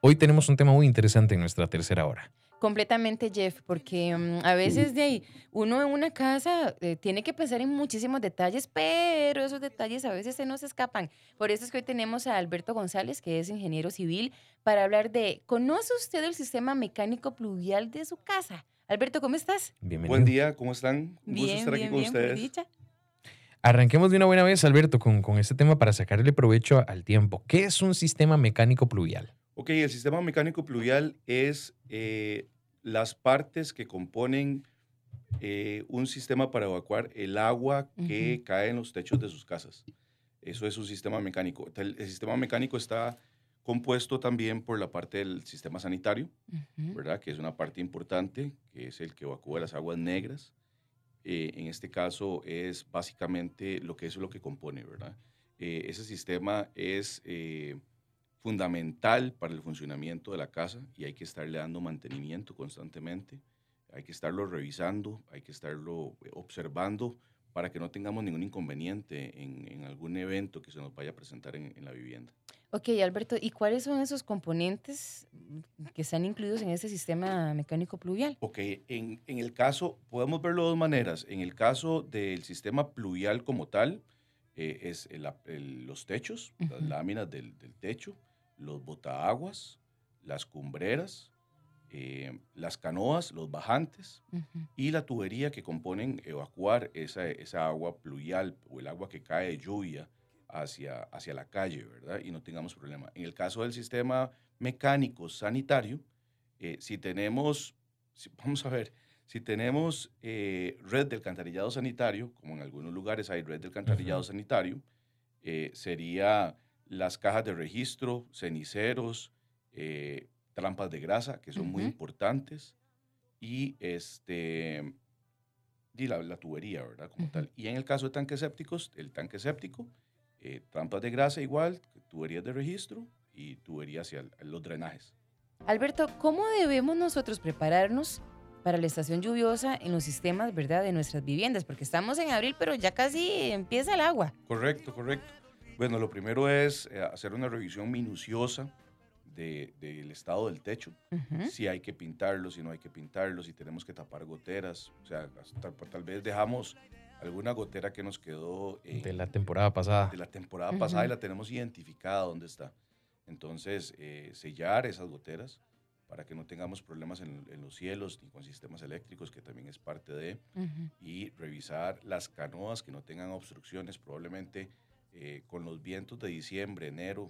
Hoy tenemos un tema muy interesante en nuestra tercera hora. Completamente, Jeff, porque mm, a veces de ahí uno en una casa eh, tiene que pensar en muchísimos detalles, pero esos detalles a veces se nos escapan. Por eso es que hoy tenemos a Alberto González, que es ingeniero civil, para hablar de, ¿conoce usted el sistema mecánico pluvial de su casa? Alberto, ¿cómo estás? Bienvenido. Buen día, ¿cómo están? Un bien, gusto estar bien, aquí con bien, ustedes. dicha. Arranquemos de una buena vez, Alberto, con, con este tema para sacarle provecho al tiempo. ¿Qué es un sistema mecánico pluvial? Ok, el sistema mecánico pluvial es eh, las partes que componen eh, un sistema para evacuar el agua que Ujú. cae en los techos de sus casas. Eso es un sistema mecánico. El, el sistema mecánico está compuesto también por la parte del sistema sanitario, Ujú. ¿verdad? Que es una parte importante, que es el que evacúa las aguas negras. Eh, en este caso es básicamente lo que eso es lo que compone, ¿verdad? Eh, ese sistema es eh, fundamental para el funcionamiento de la casa y hay que estarle dando mantenimiento constantemente, hay que estarlo revisando, hay que estarlo eh, observando para que no tengamos ningún inconveniente en, en algún evento que se nos vaya a presentar en- en la vivienda. Ok, Alberto, ¿y cuáles son esos componentes mm, que están incluidos en este sistema mecánico pluvial? Ok, en, en el caso, podemos verlo de dos maneras. En el caso del sistema pluvial como tal, eh, es el el- los techos, las Ujú. láminas del, del techo, los botaaguas, las cumbreras, eh, las canoas, los bajantes y la tubería que componen evacuar esa, esa agua pluvial o el agua que cae de lluvia hacia, hacia la calle, ¿verdad? Y no tengamos problema. En el caso del sistema mecánico sanitario, eh, si tenemos, si- vamos a ver, si tenemos eh, red de alcantarillado sanitario, como en algunos lugares hay red de alcantarillado sanitario, sería las cajas de registro, ceniceros, eh, trampas de grasa, que son muy importantes, y este y la, la tubería, ¿verdad? Como tal. Y en el caso de tanques sépticos, el tanque séptico, eh, trampas de grasa igual, tuberías de registro y tuberías hacia el- los drenajes. Alberto, ¿cómo debemos nosotros prepararnos para la estación lluviosa en los sistemas, verdad, de nuestras viviendas? Porque estamos en abril, pero ya casi empieza el agua. Correcto, correcto. Bueno, lo primero es eh, hacer una revisión minuciosa de- del estado del techo. Ujú. Si hay que pintarlo, si no hay que pintarlo, si tenemos que tapar goteras. O sea, hasta- tal vez dejamos alguna gotera que nos quedó en- De la temporada pasada. de la temporada pasada y la tenemos identificada dónde está. Entonces, eh, sellar esas goteras para que no tengamos problemas en, en los cielos ni con sistemas eléctricos, que también es parte de, Ujú. y revisar las canoas que no tengan obstrucciones. Probablemente eh, con los vientos de diciembre, enero,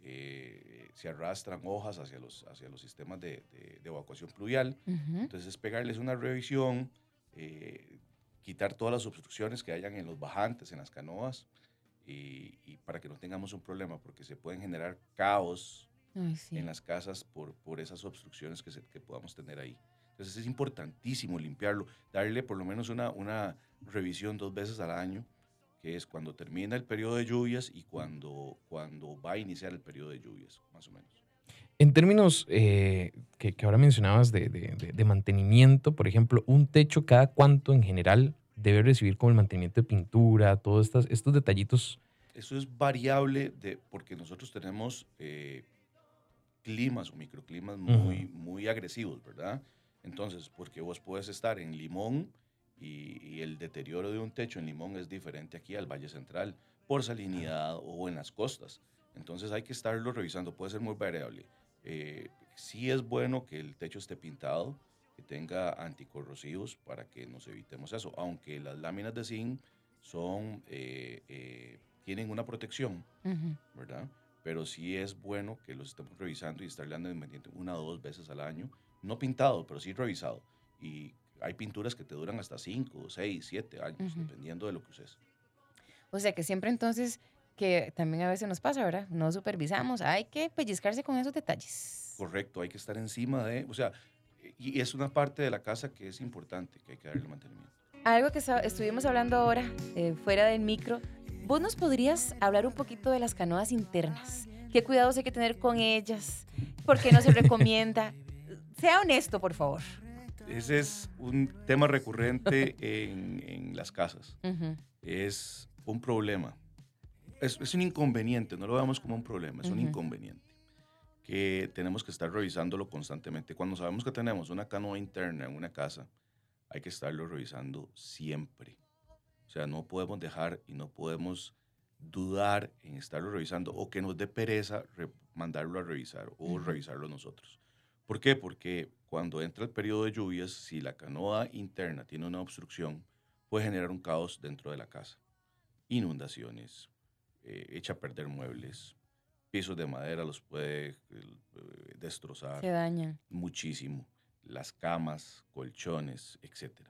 eh, se arrastran hojas hacia los, hacia los sistemas de, de- de evacuación pluvial. Ujú. Entonces, pegarles una revisión, eh, quitar todas las obstrucciones que hayan en los bajantes, en las canoas, y, y para que no tengamos un problema, porque se pueden generar caos Ay, sí. en las casas por, por esas obstrucciones que, se- que podamos tener ahí. Entonces, es importantísimo limpiarlo, darle por lo menos una, una revisión dos veces al año, que es cuando termina el periodo de lluvias y cuando, cuando va a iniciar el periodo de lluvias, más o menos. En términos eh, que, que ahora mencionabas de, de- de- de mantenimiento, por ejemplo, un techo cada cuánto en general debe recibir como el mantenimiento de pintura, todos estas, estos detallitos. Eso es variable de, porque nosotros tenemos eh, climas o microclimas muy, muy agresivos, ¿verdad? Entonces, porque vos puedes estar en Limón y, y el deterioro de un techo en Limón es diferente aquí al Valle Central, por salinidad o en las costas. Entonces hay que estarlo revisando, puede ser muy variable. Eh, sí es bueno que el techo esté pintado, que tenga anticorrosivos para que nos evitemos eso, aunque las láminas de zinc son, eh, eh, tienen una protección, Ujú. ¿verdad? Pero sí es bueno que los estemos revisando y estarle dando mantenimiento una o dos veces al año, no pintado, pero sí revisado. Y hay pinturas que te duran hasta 5, 6, 7 años, Ujú. dependiendo de lo que uses. O sea que siempre entonces, que también a veces nos pasa, ¿verdad? No supervisamos, hay que pellizcarse con esos detalles. Correcto, hay que estar encima de, o sea, y es una parte de la casa que es importante, que hay que darle mantenimiento. Algo que estuvimos hablando ahora, eh, fuera del micro, ¿vos nos podrías hablar un poquito de las canoas internas? ¿Qué cuidados hay que tener con ellas? ¿Por qué no se recomienda? Sea honesto, por favor. Ese es un tema recurrente en, en las casas. Es un problema. Es, es un inconveniente, no lo veamos como un problema, es un inconveniente. que tenemos que estar revisándolo constantemente. Cuando sabemos que tenemos una canoa interna en una casa, hay que estarlo revisando siempre. O sea, no podemos dejar y no podemos dudar en estarlo revisando o que nos dé pereza mandarlo a revisar o revisarlo nosotros. ¿Por qué? Porque cuando entra el periodo de lluvias, si la canoa interna tiene una obstrucción, puede generar un caos dentro de la casa. Inundaciones, eh, echa a perder muebles, pisos de madera los puede eh, destrozar. Se dañan. Muchísimo. Las camas, colchones, etc.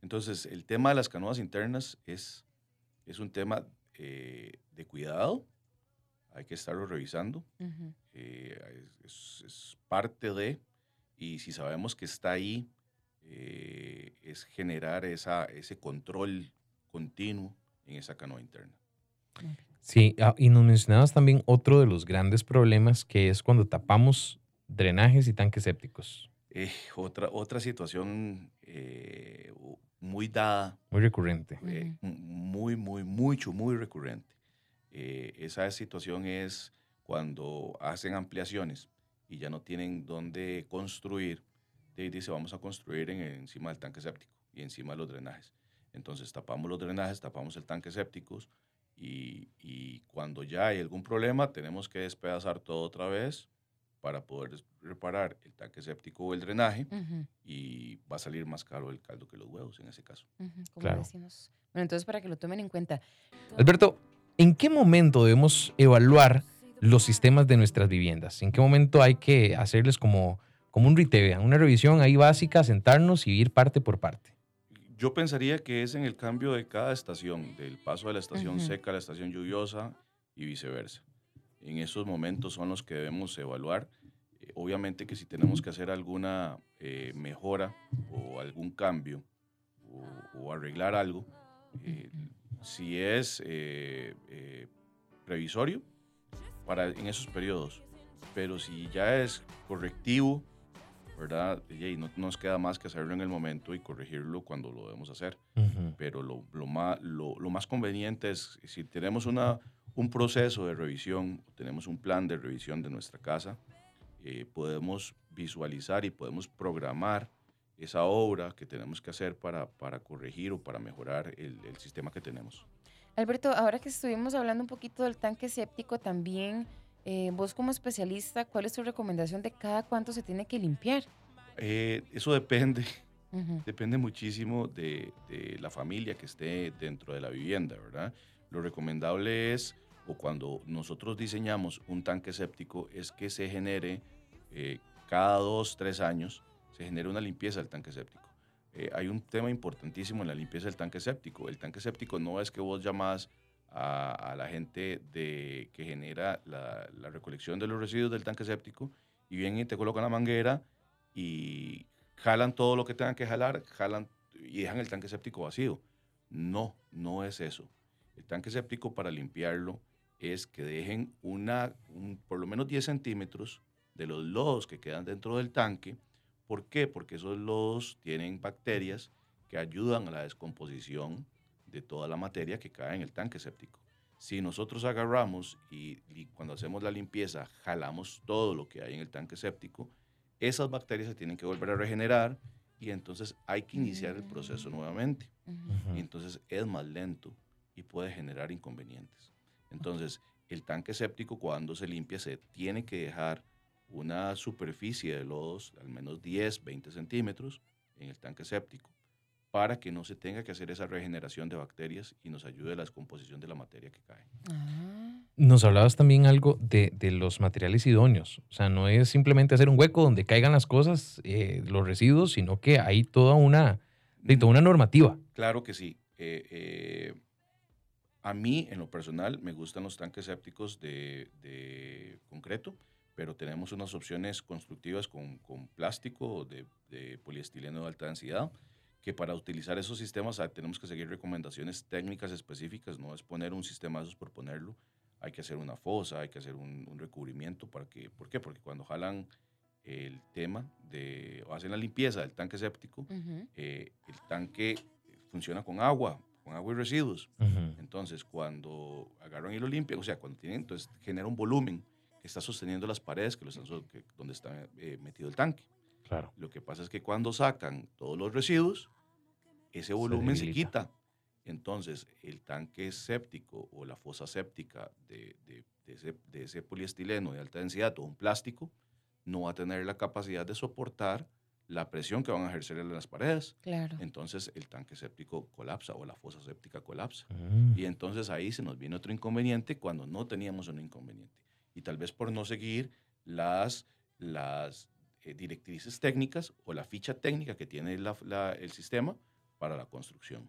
Entonces, el tema de las canoas internas es, es un tema eh, de cuidado. Hay que estarlo revisando. Eh, es, parte de, y si sabemos que está ahí, es generar esa, ese control continuo en esa canoa interna. Sí, ah, y nos mencionabas también otro de los grandes problemas que es cuando tapamos drenajes y tanques sépticos. Eh, otra, otra situación eh, muy dada. Muy recurrente. Eh, muy, muy, mucho, muy recurrente. Esa situación es cuando hacen ampliaciones y ya no tienen dónde construir. Y dice, vamos a construir en, encima del tanque séptico y encima de los drenajes. Entonces tapamos los drenajes, tapamos el tanque séptico y, cuando ya hay algún problema, tenemos que despedazar todo otra vez para poder reparar el tanque séptico o el drenaje y va a salir más caro el caldo que los huevos en ese caso. claro. Bueno, entonces para que lo tomen en cuenta. Alberto, ¿en qué momento debemos evaluar los sistemas de nuestras viviendas? ¿En qué momento hay que hacerles como, como un RITEVE, una revisión ahí básica, sentarnos y ir parte por parte? Yo pensaría que es en el cambio de cada estación, del paso de la estación seca a la estación lluviosa y viceversa. En esos momentos son los que debemos evaluar. Eh, obviamente que si tenemos que hacer alguna eh, mejora o algún cambio o, arreglar algo, eh, si es previsorio para en esos periodos, pero si ya es correctivo, ¿verdad? Y no nos queda más que hacerlo en el momento y corregirlo cuando lo debemos hacer. Pero lo, lo, más, lo, lo, más conveniente es, si tenemos una, un proceso de revisión, tenemos un plan de revisión de nuestra casa, eh, podemos visualizar y podemos programar esa obra que tenemos que hacer para, para corregir o para mejorar el, el sistema que tenemos. Alberto, ahora que estuvimos hablando un poquito del tanque séptico también, eh, vos como especialista, ¿cuál es tu recomendación de cada cuánto se tiene que limpiar? Eh, eso depende. Depende muchísimo de, la familia que esté dentro de la vivienda, ¿verdad? Lo recomendable es, o cuando nosotros diseñamos un tanque séptico, es que se genere eh, cada dos, tres años, se una limpieza del tanque séptico. hay un tema importantísimo en la limpieza del tanque séptico. El tanque séptico no es que vos llamás a, la gente de, que genera la, recolección de los residuos del tanque séptico y vienen y te colocan la manguera y jalan todo lo que tengan que jalar, jalan y dejan el tanque séptico vacío. No, no es eso. El tanque séptico para limpiarlo es que dejen una, por lo menos 10 centímetros de los lodos que quedan dentro del tanque. ¿Por qué? Porque esos lodos tienen bacterias que ayudan a la descomposición de toda la materia que cae en el tanque séptico. Si nosotros agarramos y, cuando hacemos la limpieza jalamos todo lo que hay en el tanque séptico, esas bacterias se tienen que volver a regenerar y entonces hay que iniciar el proceso mm. nuevamente. Y entonces es más lento y puede generar inconvenientes. Entonces, el tanque séptico cuando se limpia se tiene que dejar una superficie de lodos, al menos 10, 20 centímetros, en el tanque séptico para que no se tenga que hacer esa regeneración de bacterias y nos ayude a la descomposición de la materia que cae. Ah. Nos hablabas también algo de, los materiales idóneos. O sea, no es simplemente hacer un hueco donde caigan las cosas, eh, los residuos, sino que hay toda una, toda una normativa. Claro que sí. Eh, eh, a mí, en lo personal, me gustan los tanques sépticos de, concreto, pero tenemos unas opciones constructivas con, plástico de, de poliestileno de alta densidad que para utilizar esos sistemas ah, tenemos que seguir recomendaciones técnicas específicas, no es poner un sistema de esos por ponerlo, hay que hacer una fosa, hay que hacer un, recubrimiento para que, ¿por qué? Porque cuando jalan el tema de, o hacen la limpieza del tanque séptico, eh, el tanque funciona con agua, con agua y residuos. Entonces, cuando agarran y lo limpian, o sea, cuando tienen, entonces genera un volumen está sosteniendo las paredes que lo están que- donde está eh, metido el tanque. Claro. Lo que pasa es que cuando sacan todos los residuos, ese volumen se, debilita. quita. Entonces, el tanque séptico o la fosa séptica de, de- de ese, de ese poliestileno de alta densidad o un plástico no va a tener la capacidad de soportar la presión que van a ejercer en las paredes. Claro. Entonces, el tanque séptico colapsa o la fosa séptica colapsa. Mm. Y entonces ahí se nos viene otro inconveniente cuando no teníamos un inconveniente. Y tal vez por no seguir las, las eh, directrices técnicas o la ficha técnica que tiene el sistema para la construcción.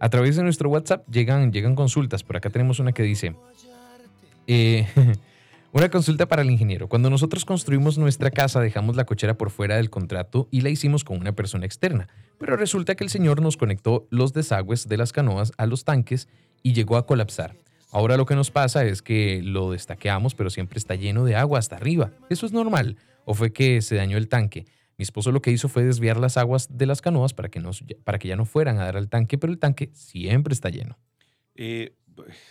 A través de nuestro WhatsApp llegan, llegan consultas. Por acá tenemos una que dice, eh, una consulta para el ingeniero. Cuando nosotros construimos nuestra casa dejamos la cochera por fuera del contrato y la hicimos con una persona externa. Pero resulta que el señor nos conectó los desagües de las canoas a los tanques y llegó a colapsar. Ahora lo que nos pasa es que lo destaqueamos, pero siempre está lleno de agua hasta arriba. ¿Eso es normal? ¿O fue que se dañó el tanque? Mi esposo lo que hizo fue desviar las aguas de las canoas para que, no, para que ya no fueran a dar al tanque, pero el tanque siempre está lleno. Eh,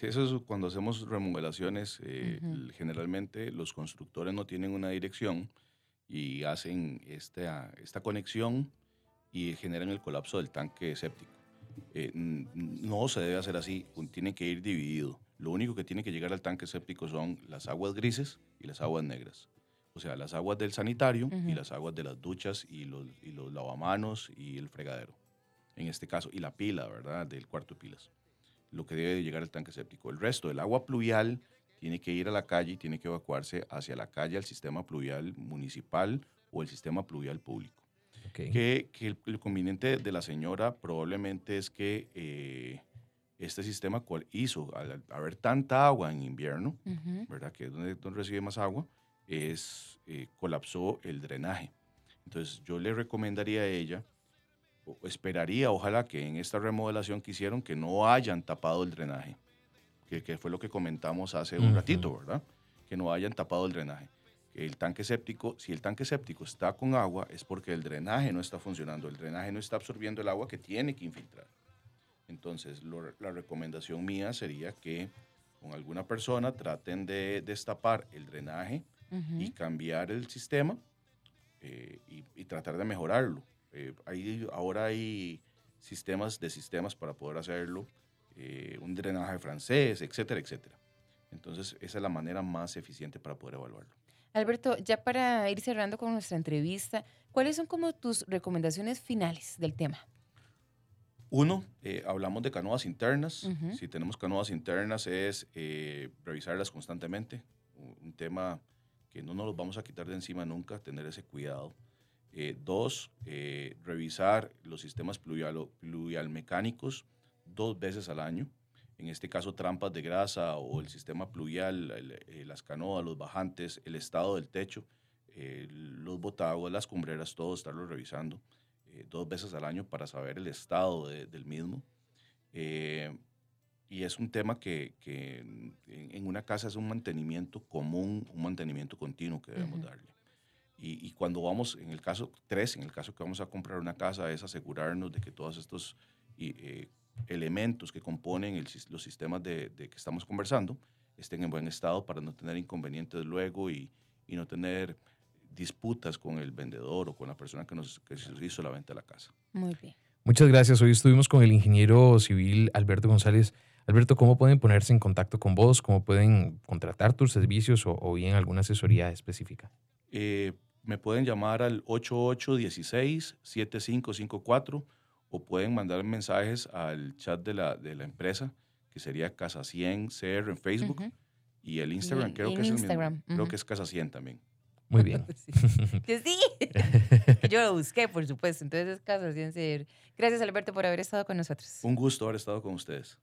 eso es cuando hacemos remodelaciones. eh, Ujú. l- Generalmente los constructores no tienen una dirección y hacen esta, esta conexión y generan el colapso del tanque séptico. Eh, no se debe hacer así, tiene que ir dividido. Lo único que tiene que llegar al tanque séptico son las aguas grises y las aguas negras. O sea, las aguas del sanitario y Ujú. las aguas de las duchas y los, y los lavamanos y el fregadero. En este caso, y la pila, ¿verdad? Del cuarto de pilas lo que debe de llegar al tanque séptico. El resto del agua pluvial tiene que ir a la calle y tiene que evacuarse hacia la calle al sistema pluvial municipal o el sistema pluvial público. Ok. Que, que el, el conveniente de la señora probablemente es que eh, este sistema cual hizo, al haber tanta agua en invierno, Ujú. ¿verdad? Que es donde, donde recibe más agua, es, eh, colapsó el drenaje. Entonces yo le recomendaría a ella, o esperaría, ojalá que en esta remodelación que hicieron, que no hayan tapado el drenaje, que, que fue lo que comentamos hace un Ujú. ratito, ¿verdad? Que no hayan tapado el drenaje. Que el tanque séptico, si el tanque séptico está con agua, es porque el drenaje no está funcionando, el drenaje no está absorbiendo el agua que tiene que infiltrar. Entonces, lo- la recomendación mía sería que con alguna persona traten de destapar el drenaje Ujú. y cambiar el sistema eh, y, y tratar de mejorarlo. Eh, hay- ahora hay sistemas de sistemas para poder hacerlo, eh, un drenaje francés, etcétera, etcétera. Entonces, esa es la manera más eficiente para poder evaluarlo. Alberto, ya para ir cerrando con nuestra entrevista, ¿cuáles son como tus recomendaciones finales del tema? Uno, eh, hablamos de canoas internas. Si tenemos canoas internas es eh, revisarlas constantemente. Un, tema que no nos los vamos a quitar de encima nunca, tener ese cuidado. Eh, dos, revisar los sistemas pluvial, mecánicos dos veces al año. En este caso, trampas de grasa o el sistema pluvial, el- las canoas, los bajantes, el estado del techo, los botaguas, las cumbreras, todo estarlo revisando eh, dos veces al año para saber el estado de- del mismo. Eh, y es un tema que, que en, en una casa es un mantenimiento común, un mantenimiento continuo que debemos Ujú. darle. Y, y cuando vamos, en el caso tres, en el caso que vamos a comprar una casa, es asegurarnos de que todos estos y, eh, elementos que componen el los sistemas de, de que estamos conversando estén en buen estado para no tener inconvenientes luego y, y no tener disputas con el vendedor o con la persona que nos que hizo la venta de la casa. Muy bien. Muchas gracias. Hoy estuvimos con el ingeniero civil Alberto González. Alberto, ¿cómo pueden ponerse en contacto con vos? ¿Cómo pueden contratar tus servicios o, o bien alguna asesoría específica? Eh, me pueden llamar al 8816-7554 o pueden mandar mensajes al chat de la, de la empresa, que sería Casa 100 CR en Facebook. Y el Instagram creo que es el Instagram, mismo. Creo que es Casa 100 también. Muy bien. Sí. Que sí. Yo lo busqué, por supuesto. Entonces es caso. Gracias, Alberto, por haber estado con nosotros. Un gusto haber estado con ustedes.